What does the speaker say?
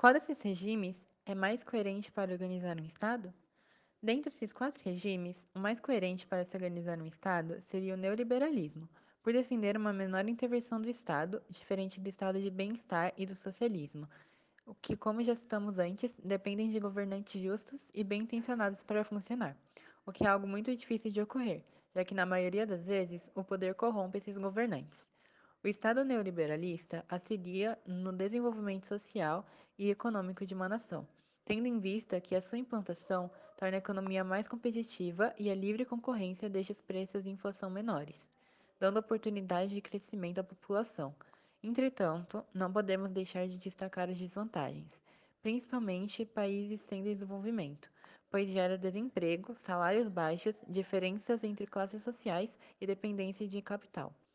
Qual desses regimes é mais coerente para organizar um Estado? Dentre esses quatro regimes, o mais coerente para se organizar um Estado seria o neoliberalismo, por defender uma menor intervenção do Estado, diferente do estado de bem-estar e do socialismo, o que, como já citamos antes, dependem de governantes justos e bem intencionados para funcionar, o que é algo muito difícil de ocorrer, já que na maioria das vezes o poder corrompe esses governantes. O Estado neoliberalista auxilia no desenvolvimento social e econômico de uma nação, tendo em vista que a sua implantação torna a economia mais competitiva e a livre concorrência deixa os preços e inflação menores, dando oportunidade de crescimento à população. Entretanto, não podemos deixar de destacar as desvantagens, principalmente países sem desenvolvimento, pois gera desemprego, salários baixos, diferenças entre classes sociais e dependência de capital.